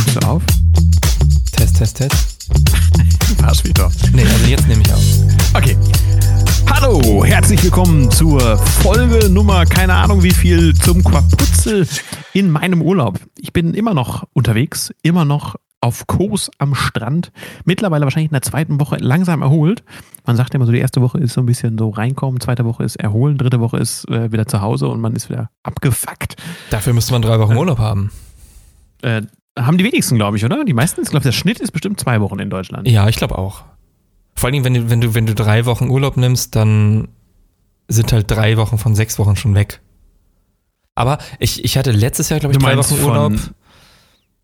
Nimmst du auf? Test, Test, Test. War's wieder. Nee, also jetzt nehme ich auf. Okay. Hallo, herzlich willkommen zur Folge Nummer, keine Ahnung wie viel, zum Quaputzel in meinem Urlaub. Ich bin immer noch unterwegs, immer noch auf Kurs am Strand. Mittlerweile wahrscheinlich in der zweiten Woche langsam erholt. Man sagt immer so, die erste Woche ist so ein bisschen so reinkommen, zweite Woche ist erholen, dritte Woche ist äh, wieder zu Hause und man ist wieder abgefuckt. Dafür müsste man drei Wochen Urlaub haben. Äh, haben die wenigsten, glaube ich, oder? Die meisten, ich glaube, der Schnitt ist bestimmt zwei Wochen in Deutschland. Ja, ich glaube auch. Vor allen Dingen, wenn du, wenn du, wenn du drei Wochen Urlaub nimmst, dann sind halt drei Wochen von sechs Wochen schon weg. Aber ich, ich hatte letztes Jahr, glaube ich, drei Wochen Urlaub. von-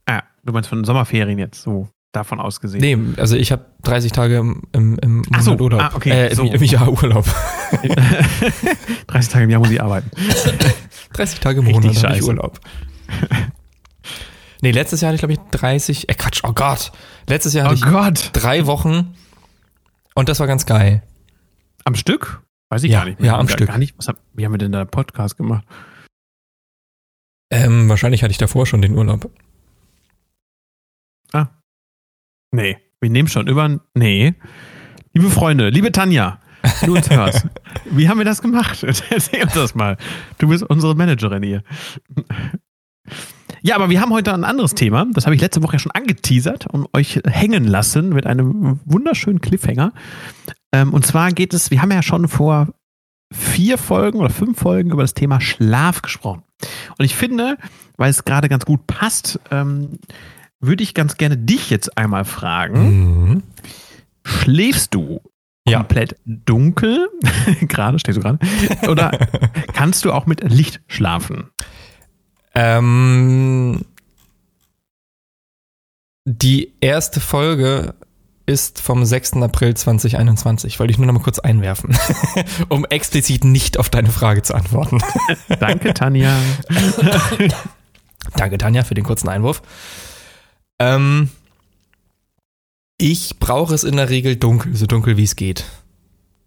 Ah, du meinst von Sommerferien jetzt, so davon ausgesehen. Nee, also ich habe 30 Tage im, im, im Ach so, Monat Urlaub. ah, okay, äh, im, so. im Jahr Urlaub. 30 Tage im Jahr muss ich arbeiten. 30 Tage im Monat habe ich. Urlaub. nee, letztes Jahr hatte ich, glaube ich, 30, äh Quatsch, oh Gott. Letztes Jahr Oh hatte ich Gott. drei Wochen und das war ganz geil. Am Stück? Weiß ich Ja, gar nicht. ja, am gar, Stück. Gar nicht. Was hab, wie haben wir denn da einen Podcast gemacht? Ähm, wahrscheinlich hatte ich davor schon den Urlaub. Nee, wir nehmen schon über. Nee. Liebe Freunde, liebe Tanja, du uns hörst, wie haben wir das gemacht? Erzähl uns das mal. Du bist unsere Managerin hier. Ja, aber wir haben heute ein anderes Thema. Das habe ich letzte Woche ja schon angeteasert und euch hängen lassen mit einem wunderschönen Cliffhanger. Ähm, und zwar geht es, wir haben ja schon vor vier Folgen oder fünf Folgen über das Thema Schlaf gesprochen. Und ich finde, weil es gerade ganz gut passt, ähm, würde ich ganz gerne dich jetzt einmal fragen. Mhm. Schläfst du Ja. komplett dunkel? gerade, stehst du gerade? Oder kannst du auch mit Licht schlafen? Ähm, die erste Folge ist vom 6. April 2021. Wollte ich nur noch mal kurz einwerfen, um explizit nicht auf deine Frage zu antworten. Danke, Tanja. Danke, Tanja, für den kurzen Einwurf. Ähm, ich brauche es in der Regel dunkel, so dunkel wie es geht.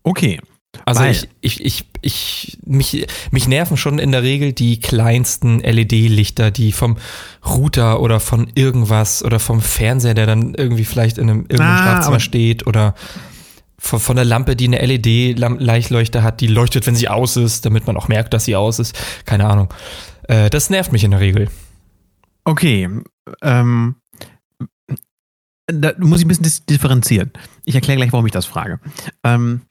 Okay. Also Weil- ich, ich, ich, ich, mich, mich nerven schon in der Regel die kleinsten LED-Lichter, die vom Router oder von irgendwas oder vom Fernseher, der dann irgendwie vielleicht in einem irgendeinem Ah, Schlafzimmer steht oder von, von der Lampe, die eine LED-Leichtleuchter hat, die leuchtet, wenn sie aus ist, damit man auch merkt, dass sie aus ist. Keine Ahnung. Äh, das nervt mich in der Regel. Okay. Ähm, da muss ich ein bisschen differenzieren. Ich erkläre gleich, warum ich das frage. Ähm,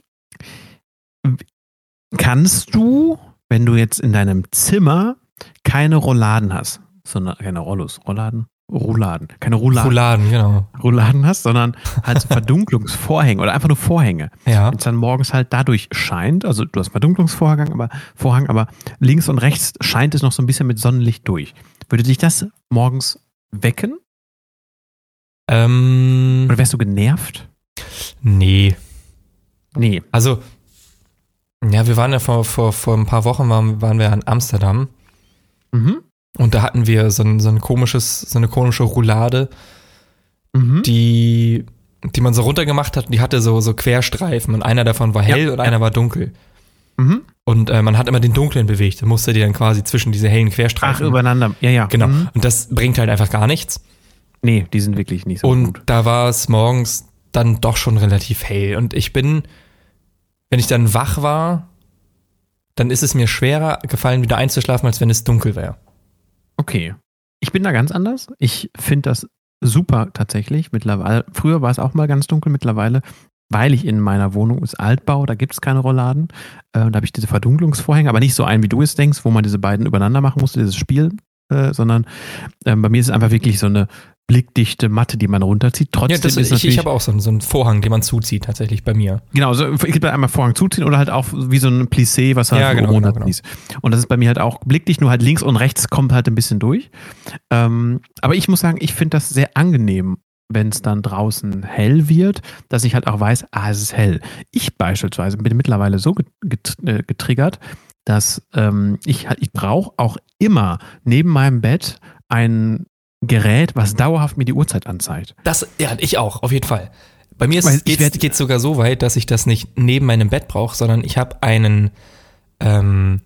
kannst du, wenn du jetzt in deinem Zimmer keine Rolladen hast, sondern keine Rollos, Rolladen? Rouladen, keine Rouladen, Rouladen, genau. Rouladen hast, sondern halt so Verdunklungsvorhänge oder einfach nur Vorhänge. Ja. Es dann morgens halt dadurch scheint, also du hast Verdunklungsvorhang, aber Vorhang, aber links und rechts scheint es noch so ein bisschen mit Sonnenlicht durch. Würde dich das morgens wecken? Ähm, Oder wärst du genervt? nee. Nee. Also, ja, wir waren ja vor, vor, vor ein paar Wochen waren, waren wir in Amsterdam Mhm. und da hatten wir so ein, so ein komisches, so eine komische Roulade, Mhm. die, die man so runtergemacht hat und die hatte so, so Querstreifen und einer davon war hell Ja, und einer war dunkel. Mhm. Und äh, man hat immer den dunklen bewegt und musste die dann quasi zwischen diese hellen Ach, Querstreifen. übereinander. Ja, ja. Genau. Mhm. Und das bringt halt einfach gar nichts. Nee, die sind wirklich nicht so und gut. da war es morgens dann doch schon relativ hell. Und ich bin, wenn ich dann wach war, dann ist es mir schwerer gefallen, wieder einzuschlafen, als wenn es dunkel wäre. Okay. Ich bin da ganz anders. Ich finde das super tatsächlich. Mittlerweile, früher war es auch mal ganz dunkel, mittlerweile, weil ich in meiner Wohnung ist Altbau, da gibt es keine Rolladen. Äh, da habe ich diese Verdunklungsvorhänge, aber nicht so ein, wie du es denkst, wo man diese beiden übereinander machen musste, dieses Spiel, äh, sondern ähm, bei mir ist es einfach wirklich so eine blickdichte Matte, die man runterzieht. Trotzdem Ja, das, ist ich, ich habe auch so, einen- so einen Vorhang, den man zuzieht, tatsächlich bei mir. Genau, so, ich gibt einmal Vorhang zuziehen oder halt auch wie so ein Plissé, was halt Ja, genau, genau, genau. ist. Und das ist bei mir halt auch blickdicht, nur halt links und rechts kommt halt ein bisschen durch. Ähm, aber ich muss sagen, ich finde das sehr angenehm, wenn es dann draußen hell wird, dass ich halt auch weiß, ah, es ist hell. Ich beispielsweise bin mittlerweile so äh, getriggert, dass ähm, ich halt, ich brauche auch immer neben meinem Bett ein Gerät, was dauerhaft mir die Uhrzeit anzeigt. Das, ja, ich auch, auf jeden Fall. Bei mir werd- geht's sogar so weit, dass ich das nicht neben meinem Bett brauche, sondern ich habe einen, ähm,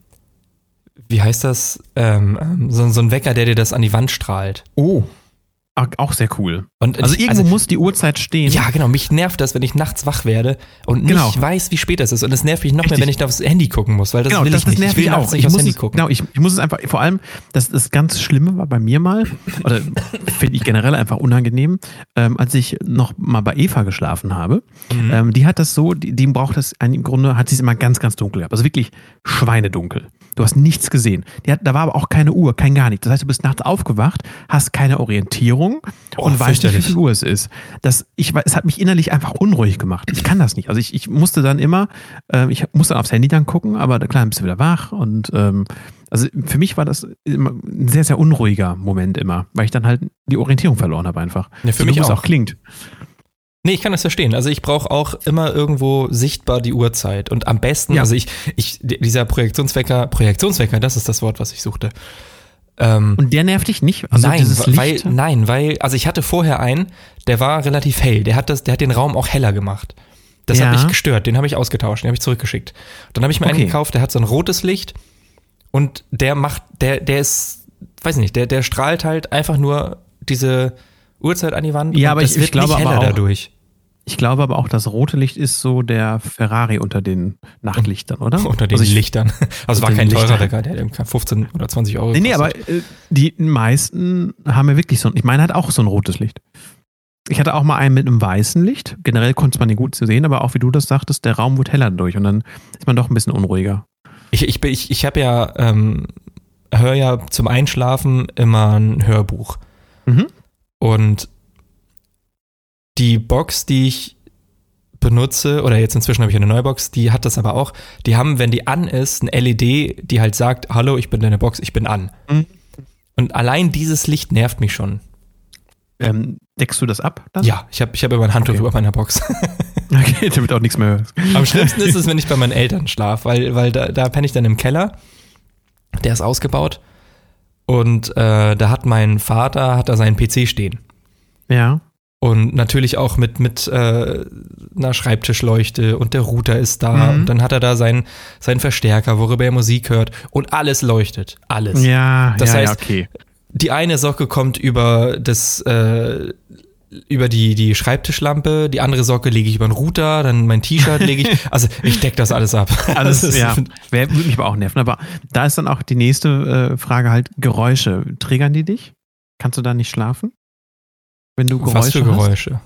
wie heißt das, ähm, ähm, so, so ein Wecker, der dir das an die Wand strahlt. Oh. Auch sehr cool. Und Also irgendwo muss die Uhrzeit stehen. Ja, genau. Mich nervt das, wenn ich nachts wach werde und nicht Genau. weiß, wie spät es ist. Und es nervt mich noch mehr, wenn ich da aufs Handy gucken muss, weil das genau, will das, ich das nicht. nervt ich will auch. nicht Ich aufs muss, es, gucken. genau, ich, ich muss es einfach, vor allem, das, das ganz Schlimme war bei mir mal, oder finde ich generell einfach unangenehm, ähm, als ich noch mal bei Eva geschlafen habe. Mhm. Ähm, die hat das so, die, die braucht das, im Grunde hat sie es immer ganz, ganz dunkel gehabt. Also wirklich schweinedunkel. Du hast nichts gesehen. Hat, da war aber auch keine Uhr, kein gar nichts. Das heißt, du bist nachts aufgewacht, hast keine Orientierung Oh, und weißt nicht, wie viel Uhr es ist. Das, ich, es hat mich innerlich einfach unruhig gemacht. Ich kann das nicht. Also ich, ich musste dann immer, ähm, ich musste aufs Handy dann gucken, aber klar, dann bist du wieder wach und ähm, also für mich war das immer ein sehr, sehr unruhiger Moment immer, weil ich dann halt die Orientierung verloren habe einfach. Ja, für So mich auch. auch klingt. Nee, ich kann das verstehen. Also ich brauche auch immer irgendwo sichtbar die Uhrzeit. Und am besten, Ja. also ich, ich, dieser Projektionswecker, Projektionswecker, das ist das Wort, was ich suchte. Ähm, Und der nervt dich nicht? Also nein, weil, nein, weil, also ich hatte vorher einen, der war relativ hell. Der hat das, der hat den Raum auch heller gemacht. Das Ja. hat mich gestört. Den habe ich ausgetauscht, den habe ich zurückgeschickt. Dann habe ich mir einen Okay. gekauft, der hat so ein rotes Licht und der macht, der, der ist, weiß nicht, der, der strahlt halt einfach nur diese Uhrzeit an die Wand. Ja, und aber das ich- ich wird glaube nicht aber heller auch- dadurch. Ich glaube aber auch, das rote Licht ist so der Ferrari unter den Nachtlichtern, oder? Unter den also ich, Lichtern. Also es war kein teurer. Wecker, der hat 15 oder 20 Euro Nee, nee, aber äh, die meisten haben ja wirklich so ein, ich meine, hat auch so ein rotes Licht. Ich hatte auch mal einen mit einem weißen Licht. Generell konnte man den gut zu sehen, aber auch wie du das sagtest, der Raum wird heller durch und dann ist man doch ein bisschen unruhiger. Ich, ich, ich, ich habe ja, ähm, höre ja zum Einschlafen immer ein Hörbuch. Mhm. Und die Box, die ich benutze, oder jetzt inzwischen habe ich eine neue Box, die hat das aber auch. Die haben, wenn die an ist, ein LED, die halt sagt, hallo, ich bin deine Box, ich bin an. Mhm. Und allein dieses Licht nervt mich schon. Ähm, deckst du das ab dann? Ja, ich habe ich hab immer ein Handtuch Okay. über meiner Box. Okay, damit auch nichts mehr hörst. Am schlimmsten ist es, wenn ich bei meinen Eltern schlafe, weil, weil da, da penne ich dann im Keller. Der ist ausgebaut. Und äh, da hat mein Vater, hat da seinen PC stehen. Ja. Und natürlich auch mit, mit äh, einer Schreibtischleuchte und der Router ist da. Mhm. Und dann hat er da seinen seinen Verstärker, worüber er Musik hört. Und alles leuchtet. Alles. Ja, Das ja, heißt- ja, okay. Die eine Socke kommt über das, äh, über die, die Schreibtischlampe, die andere Socke lege ich über den Router, dann mein T-Shirt lege ich. Also ich deck das alles ab. Alles, Das ist- ja, wär, würde mich aber auch nerven. Aber da ist dann auch die nächste äh, Frage halt Geräusche. Triggern die dich? Kannst du da nicht schlafen? Wenn du Geräusche Was für? Geräusche?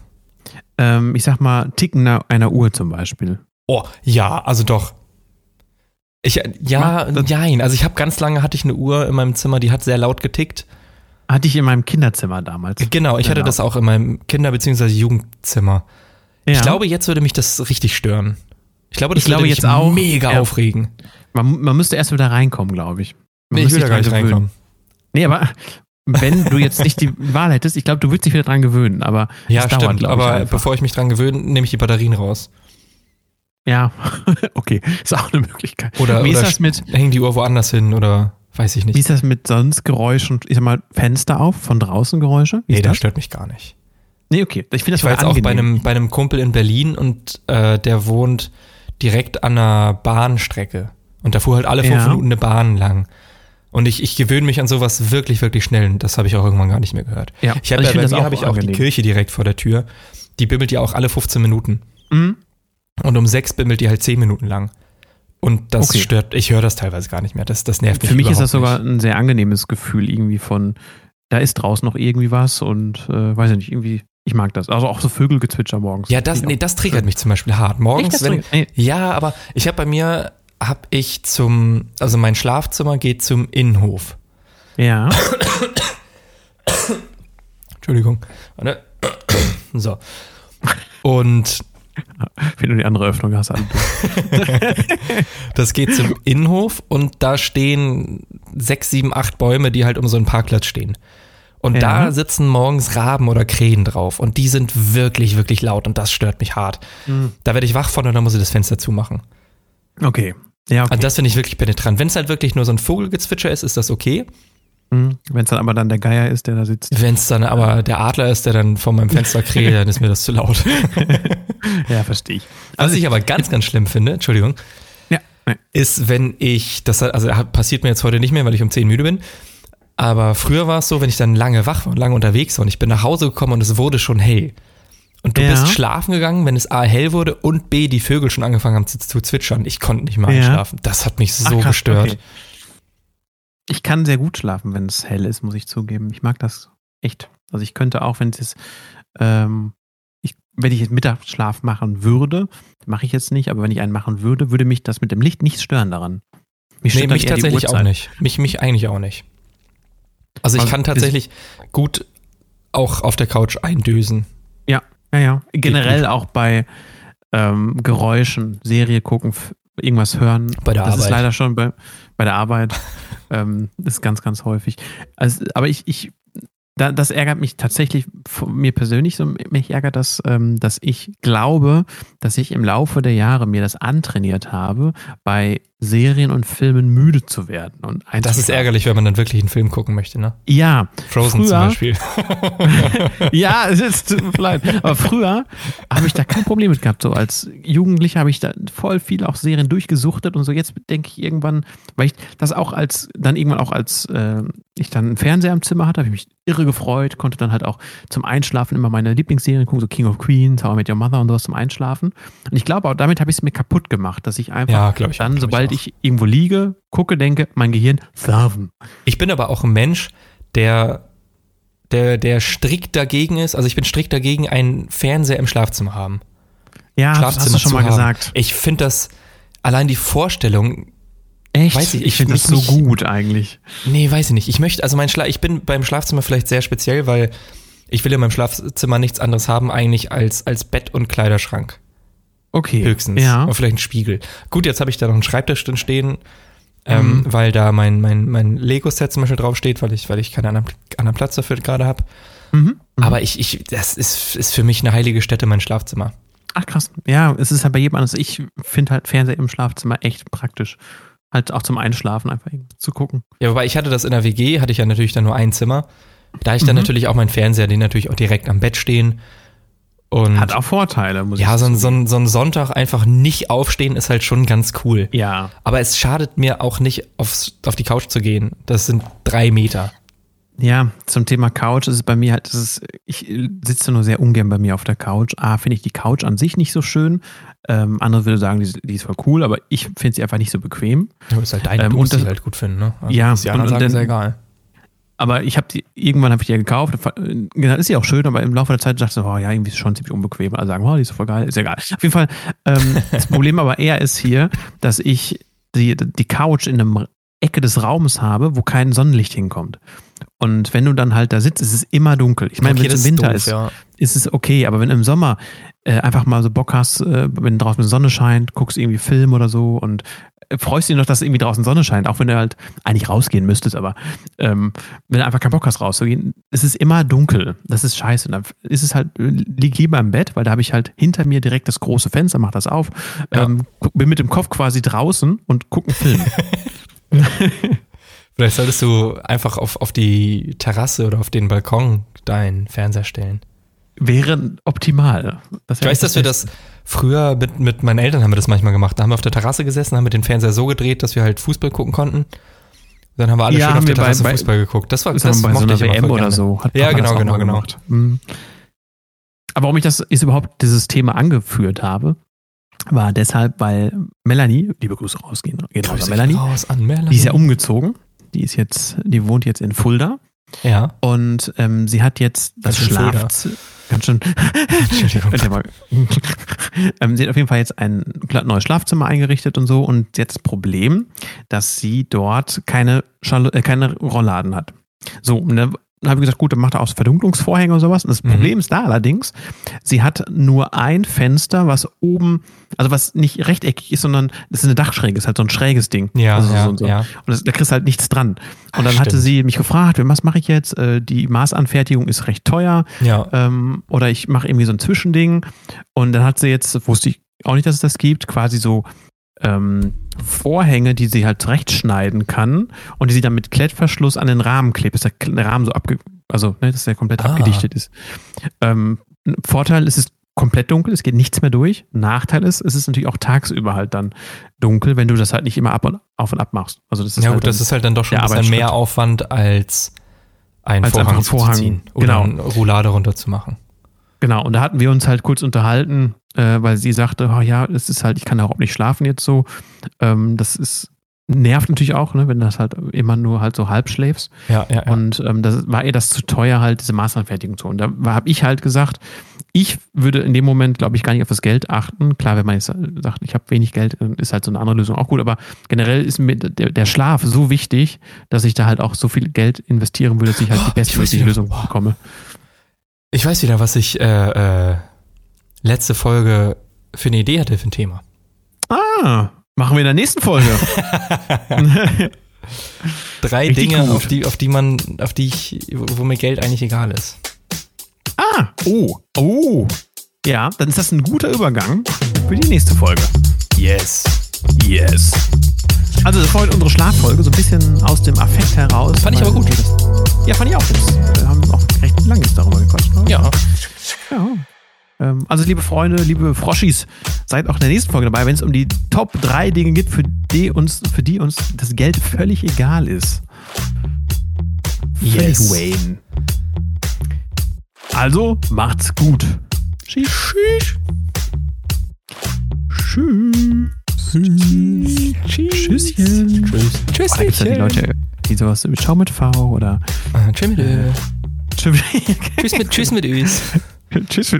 Ähm, ich sag mal, Ticken einer- einer Uhr zum Beispiel. Oh, ja, also doch. Ich, ja, Mach das- nein. Also ich habe ganz lange hatte ich eine Uhr in meinem Zimmer, die hat sehr laut getickt. Hatte ich in meinem Kinderzimmer damals. Genau, ich hatte Genau. das auch in meinem Kinder- bzw. Jugendzimmer. Ja. Ich glaube, jetzt würde mich das richtig stören. Ich glaube, das Ich glaube würde mich jetzt auch, mega ja. aufregen. man, man müsste erst wieder reinkommen, glaube ich. Man Nee, ich müsste will da sich gar nicht gewöhnen. reinkommen. Nee, aber wenn du jetzt nicht die Wahl hättest, ich glaube, du würdest dich wieder dran gewöhnen. Aber Ja, es stimmt. ich, Aber einfach. bevor ich mich dran gewöhne, nehme ich die Batterien raus. Ja, okay, ist auch eine Möglichkeit. Oder, wie, ist oder das mit, hängen die Uhr woanders hin oder weiß ich wie nicht. ist das mit sonst Geräuschen? Ich sag mal, Fenster auf, von draußen Geräusche? Wie Nee, das das? stört mich gar nicht. Nee, okay. Ich finde das Ich war jetzt auch bei einem, bei einem Kumpel in Berlin und äh, der wohnt direkt an einer Bahnstrecke. Und da fuhr halt alle fünf Ja. Minuten eine Bahn lang. Und ich, ich gewöhne mich an sowas wirklich, wirklich schnell. Und das habe ich auch irgendwann gar nicht mehr gehört. Ja, Ich habe also ja, bei mir auch habe ich auch die. Kirche direkt vor der Tür. Die bimmelt ja auch alle 15 Minuten. Mhm. Und um sechs bimmelt die halt 10 Minuten lang. Und das Okay. stört, ich höre das teilweise gar nicht mehr. Das, das nervt mich Für mich ist das sogar ein sehr angenehmes Gefühl irgendwie von, da ist draußen noch irgendwie was und äh, weiß ich nicht, irgendwie, ich mag das. Also auch so Vögelgezwitscher morgens. Ja, das, nee, das triggert mich zum Beispiel hart. Morgens, wenn, Ja, aber ich habe bei mir, habe ich zum, also mein Schlafzimmer geht zum Innenhof. Ja, Entschuldigung. So. Und wenn du die andere Öffnung hast. Alter. das geht zum Innenhof und da stehen sechs, sieben, acht Bäume, die halt um so einen Parkplatz stehen. Und Ja. da sitzen morgens Raben oder Krähen drauf und die sind wirklich, wirklich laut und das stört mich hart. Hm. Da werde ich wach von und dann muss ich das Fenster zumachen. Okay. Ja, okay. Und das finde ich wirklich penetrant. Wenn es halt wirklich nur so ein Vogelgezwitscher ist, ist das okay. Mhm. Wenn es dann aber dann der Geier ist, der da sitzt. Wenn es dann aber der Adler ist, der dann vor meinem Fenster kräht, dann ist mir das zu laut. Ja, verstehe ich. Was ich aber ganz, ganz schlimm finde, Entschuldigung, Ja, ist, wenn ich, das also passiert mir jetzt heute nicht mehr, weil ich um 10 müde bin, Aber früher war es so, wenn ich dann lange wach war und lange unterwegs war und ich bin nach Hause gekommen und es wurde schon hell. Und du Ja. bist schlafen gegangen, wenn es A hell wurde und B die Vögel schon angefangen haben zu, zu zwitschern. Ich konnte nicht mal Ja. einschlafen. Das hat mich so Ach, krass, gestört. okay. Ich kann sehr gut schlafen, wenn es hell ist, muss ich zugeben. Ich mag das echt. Also ich könnte auch, wenn es ist, ähm, ich, wenn ich jetzt Mittagsschlaf machen würde, mache ich jetzt nicht, aber wenn ich einen machen würde, würde mich das mit dem Licht nicht stören daran. Mich Nee, mich tatsächlich auch nicht. Mich, mich eigentlich auch nicht. Also ich Also kann tatsächlich gut auch auf der Couch eindösen. Ja, ja. Generell auch bei ähm, Geräuschen, Serie gucken, irgendwas hören. Bei der das ist Arbeit. leider schon bei, bei der Arbeit. ähm, ist ganz, ganz häufig. Also, aber ich, ich da, das ärgert mich tatsächlich mir persönlich so. Mich ärgert das, ähm, dass ich glaube, dass ich im Laufe der Jahre mir das antrainiert habe, bei Serien und Filmen müde zu werden. Und Das ist ärgerlich, wenn man dann wirklich einen Film gucken möchte, ne? Ja, Frozen Früher- zum Beispiel. ja, es ist tut mir leid. Aber früher habe ich da kein Problem mit gehabt. So als Jugendlicher habe ich da voll viel auch Serien durchgesuchtet und so. Jetzt denke ich irgendwann, weil ich das auch als, dann irgendwann auch als äh, ich dann einen Fernseher im Zimmer hatte, habe ich mich irre gefreut, konnte dann halt auch zum Einschlafen immer meine Lieblingsserien gucken, so King of Queens, How I Met Your Mother und sowas zum Einschlafen. Und ich glaube auch, damit habe ich es mir kaputt gemacht, dass ich einfach Ja, ich. auch, dann, glaub sobald ich, auch. ich irgendwo liege, gucke, denke, mein Gehirn, schlafen. ich bin aber auch ein Mensch, der, der, der strikt dagegen ist. Also ich bin strikt dagegen, einen Fernseher im Schlafzimmer haben. Ja, das hast Schlafzimmer du schon mal haben. gesagt. Ich finde das, allein die Vorstellung, Echt? Weiß ich, ich finde das so gut eigentlich. nee, weiß ich nicht. Ich möchte, also mein Schla ich bin beim Schlafzimmer vielleicht sehr speziell, weil ich will in meinem Schlafzimmer nichts anderes haben eigentlich als, als Bett und Kleiderschrank. Okay. Höchstens. Ja. Und vielleicht ein Spiegel. Gut, jetzt habe ich da noch einen Schreibtisch drin stehen, ähm, Mhm. weil da mein, mein, mein Lego-Set zum Beispiel draufsteht, weil ich, weil ich keinen anderen, anderen Platz dafür gerade habe. Mhm. Aber ich, ich, das ist, ist für mich eine heilige Stätte, mein Schlafzimmer. Ach krass. Ja, es ist halt bei jedem anders. Ich finde halt Fernseher im Schlafzimmer echt praktisch. Halt auch zum Einschlafen einfach zu gucken. Ja, wobei ich hatte das in der WG, hatte ich ja natürlich dann nur ein Zimmer. Da ich dann Mhm. natürlich auch meinen Fernseher, den natürlich auch direkt am Bett stehen. Und Hat auch Vorteile, muss ja, ich so ein, zugeben. so, ein, so ein Sonntag einfach nicht aufstehen ist halt schon ganz cool. Ja. Aber es schadet mir auch nicht, aufs, auf die Couch zu gehen. Das sind drei Meter. Ja, zum Thema Couch ist es bei mir halt, ist, ich sitze nur sehr ungern bei mir auf der Couch. A, finde ich die Couch an sich nicht so schön. Ähm, andere würde sagen, die, die ist voll cool, aber ich finde sie einfach nicht so bequem. Ja, ist halt dein, Ähm, und das- die halt gut finden, ne? Ja, was die anderen und- sagen, ist ja egal. Aber ich habe die, irgendwann habe ich die ja gekauft. Genau, ist sie auch schön, aber im Laufe der Zeit dachte ich, so, oh ja, irgendwie ist es schon ziemlich unbequem. Also sagen, oh, die ist voll geil, ist egal. Auf jeden Fall, ähm, das Problem aber eher ist hier, dass ich die, die Couch in einem Ecke des Raumes habe, wo kein Sonnenlicht hinkommt. Und wenn du dann halt da sitzt, ist es immer dunkel. Ich meine, Okay, wenn es im Winter doof, ist, ja. ist es okay, aber wenn im Sommer äh, einfach mal so Bock hast, äh, wenn draußen die Sonne scheint, guckst irgendwie Film oder so und äh, freust dich noch, dass irgendwie draußen Sonne scheint, auch wenn du halt eigentlich rausgehen müsstest, aber ähm, wenn du einfach keinen Bock hast rauszugehen, es ist immer dunkel. Das ist scheiße. Und dann ist es halt, lieg lieber im Bett, weil da habe ich halt hinter mir direkt das große Fenster, mach das auf, Ja. ähm, bin mit dem Kopf quasi draußen und guck einen Film. Vielleicht solltest du einfach auf, auf die Terrasse oder auf den Balkon deinen Fernseher stellen. Wäre optimal. Das Ich weiß, dass wir das früher mit, mit meinen Eltern haben wir das manchmal gemacht. Da haben wir auf der Terrasse gesessen, haben wir den Fernseher so gedreht, dass wir halt Fußball gucken konnten. Dann haben wir alle Ja, schön auf der bei- Terrasse bei- Fußball geguckt. Das war Das das bei so einer WM oder so. Hat Ja, genau, genau, genau. Mhm. Aber warum ich das ist überhaupt dieses Thema angeführt habe, war deshalb, weil Melanie, liebe Grüße rausgehen, geht raus Melanie, raus an Melanie. die ist ja umgezogen. Die ist jetzt, die wohnt jetzt in Fulda Ja. und ähm, sie hat jetzt das Fulda. Schlafzimmer. Ganz schön. Entschuldigung. Ähm, sie hat auf jeden Fall jetzt ein neues Schlafzimmer eingerichtet und so. Und jetzt das Problem, dass sie dort keine, Schall äh, keine Rollladen hat. So, und dann habe ich gesagt, gut, dann macht er auch so Verdunklungsvorhänge und sowas. Und das Mhm. Problem ist da allerdings, sie hat nur ein Fenster, was oben, also was nicht rechteckig ist, sondern das ist eine Dachschräge, ist halt so ein schräges Ding. Ja, also ja, so, so. ja. Und das, da kriegst du halt nichts dran. Und Ach, dann hatte stimmt. sie mich gefragt, was mache ich jetzt? Äh, Die Maßanfertigung ist recht teuer Ja. ähm, oder ich mache irgendwie so ein Zwischending und dann hat sie jetzt, wusste ich auch nicht, dass es das gibt, quasi so ähm, Vorhänge, die sie halt zurechtschneiden kann und die sie dann mit Klettverschluss an den Rahmen klebt, dass der Rahmen so abge, also ne, dass der komplett Ah. abgedichtet ist. Ähm, ein Vorteil ist es komplett dunkel, es geht nichts mehr durch. Nachteil ist, es ist natürlich auch tagsüber halt dann dunkel, wenn du das halt nicht immer ab und auf und ab machst. Also das ist ja halt gut, das ist halt dann doch schon ein bisschen mehr Aufwand als einen Als Vorhang, einfach einen Vorhang, zu ziehen oder genau. eine Roulade runterzumachen. Genau, und da hatten wir uns halt kurz unterhalten, äh, weil sie sagte, oh ja, es ist halt, ich kann überhaupt nicht schlafen jetzt so. Ähm, das ist nervt natürlich auch, ne, wenn das halt immer nur halt so halb schläfst. Ja, ja, ja. Und ähm, das war ihr das zu teuer, halt diese Maßanfertigung zu. Und da habe ich halt gesagt, ich würde in dem Moment, glaube ich, gar nicht auf das Geld achten. Klar, wenn man jetzt sagt, ich habe wenig Geld, ist halt so eine andere Lösung auch gut. Aber generell ist mir der, der Schlaf so wichtig, dass ich da halt auch so viel Geld investieren würde, dass ich halt die bestmögliche. Lösung bekomme. Ich weiß wieder, was ich äh, äh, letzte Folge für eine Idee hatte für ein Thema. Ah, machen wir in der nächsten Folge. Drei Richtig Dinge, gut. auf die, auf die man, auf die ich, wo mir Geld eigentlich egal ist. ah, oh, oh. Ja, dann ist das ein guter Übergang für die nächste Folge. Yes. Yes. Also das war heute unsere Schlaffolge, so ein bisschen aus dem Affekt heraus. Fand ich aber gut. Ja, fand ich auch. Das, wir haben auch recht lange darüber gequatscht. Ne? Ja. ja. Ähm, Also liebe Freunde, liebe Froschis, seid auch in der nächsten Folge dabei, wenn es um die Top 3 Dinge geht, für die uns, für die uns das Geld völlig egal ist. Yes. Wayne. Also, macht's gut. Tschüss. Tschüss. Tschüsschen. Tschüss. Tschüss. Da gibt's ja die Leute, die sowas mit Schau mit V oder Äh, Tschüss mit Ö. Tschüss. Tschüss mit, tschüss mit Ös. Tschüss.